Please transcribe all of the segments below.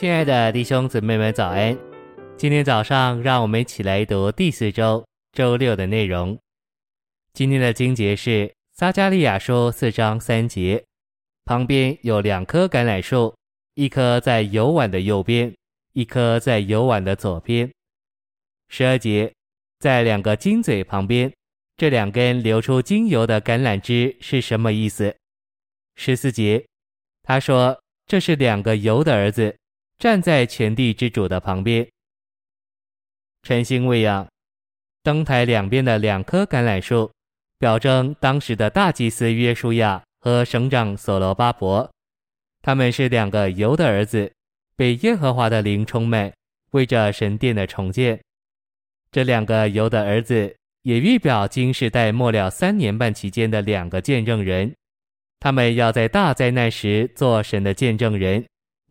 亲爱的弟兄姊妹们，早安！今天早上，让我们一起来读第四周周六的内容。今天的经节是撒迦利亚书四章三节，旁边有两棵橄榄树，一棵在油碗的右边，一棵在油碗的左边。十二节，在两个金嘴旁边，这两根流出精油的橄榄枝是什么意思？十四节，他说这是两个油的儿子。站在全地之主的旁边，晨星喂养灯台两边的两棵橄榄树，表征当时的大祭司约书亚和省长所罗巴伯，他们是两个犹的儿子，被耶和华的灵充满，为着神殿的重建。这两个犹的儿子也预表金世代末了三年半期间的两个见证人，他们要在大灾难时做神的见证人。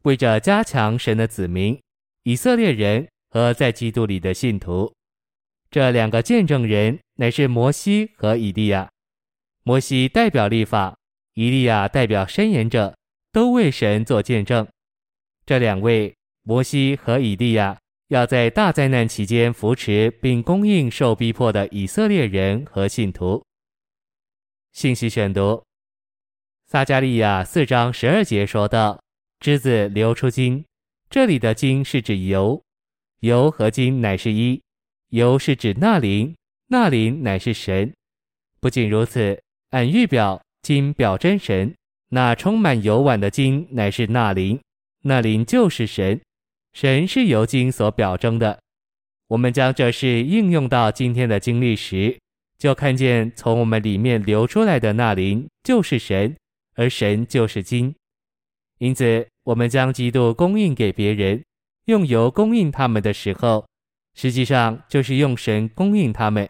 为着加强神的子民以色列人和在基督里的信徒，这两个见证人乃是摩西和以利亚。摩西代表立法，以利亚代表申言者，都为神做见证。这两位摩西和以利亚要在大灾难期间扶持并供应受逼迫的以色列人和信徒。信息选读：撒迦利亚四章十二节说道。枝子流出金，这里的金是指油，油和金乃是一，油是指那灵，那灵乃是神。不仅如此，按预表，金表征神，那充满油碗的金乃是那灵，那灵就是神，神是由金所表征的。我们将这事应用到今天的经历时，就看见从我们里面流出来的那灵就是神，而神就是金。因此，我们将基督供应给别人，用油供应他们的时候，实际上就是用神供应他们。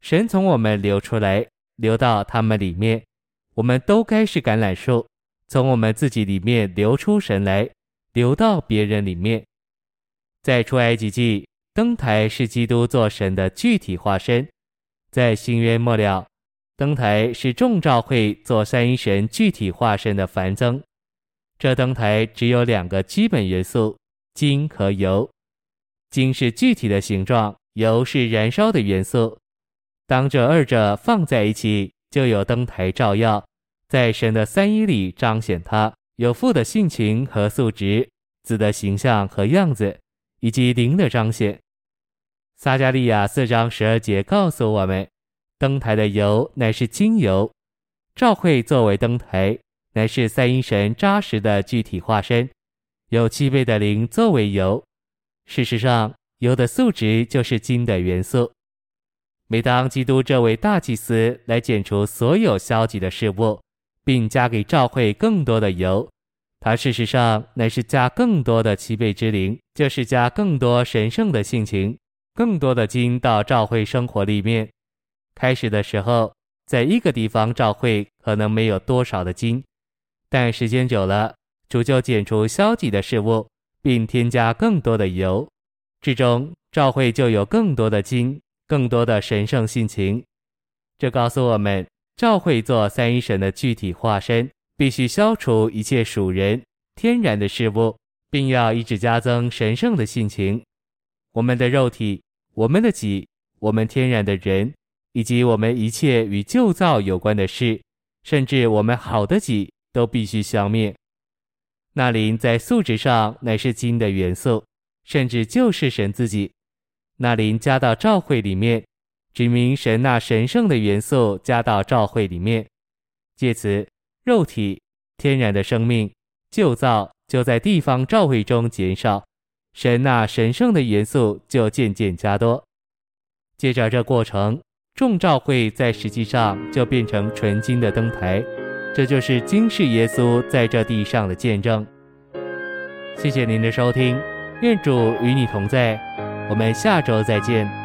神从我们流出来，流到他们里面，我们都该是橄榄树，从我们自己里面流出神来，流到别人里面。在出埃及记，灯台是基督做神的具体化身；在新约末了，灯台是众召会做三一神具体化身的繁增。这灯台只有两个基本元素：金和油。金是具体的形状，油是燃烧的元素。当这二者放在一起，就有灯台照耀，在神的三一里彰显它有父的性情和素质、子的形象和样子，以及灵的彰显。撒迦利亚四章十二节告诉我们，灯台的油乃是金油，照会作为灯台。乃是三一神扎实的具体化身，有七倍的灵作为油。事实上，油的素质就是金的元素。每当基督这位大祭司来剪除所有消极的事物，并加给召会更多的油，他事实上乃是加更多的七倍之灵，就是加更多神圣的性情，更多的金到召会生活里面。开始的时候，在一个地方召会可能没有多少的金。但时间久了，主就剪除消极的事物，并添加更多的油，至终召会就有更多的金，更多的神圣性情。这告诉我们，召会做三一神的具体化身，必须消除一切属人、天然的事物，并要一直加增神圣的性情。我们的肉体、我们的己、我们天然的人，以及我们一切与旧造有关的事，甚至我们好的己。都必须消灭。那灵在素质上乃是金的元素，甚至就是神自己。那灵加到召会里面，指明神那神圣的元素加到召会里面，借此肉体天然的生命旧造就在地方召会中减少，神那神圣的元素就渐渐加多。接着这过程，众召会在实际上就变成纯金的灯台。这就是今世耶稣在这地上的见证。谢谢您的收听，愿主与你同在，我们下周再见。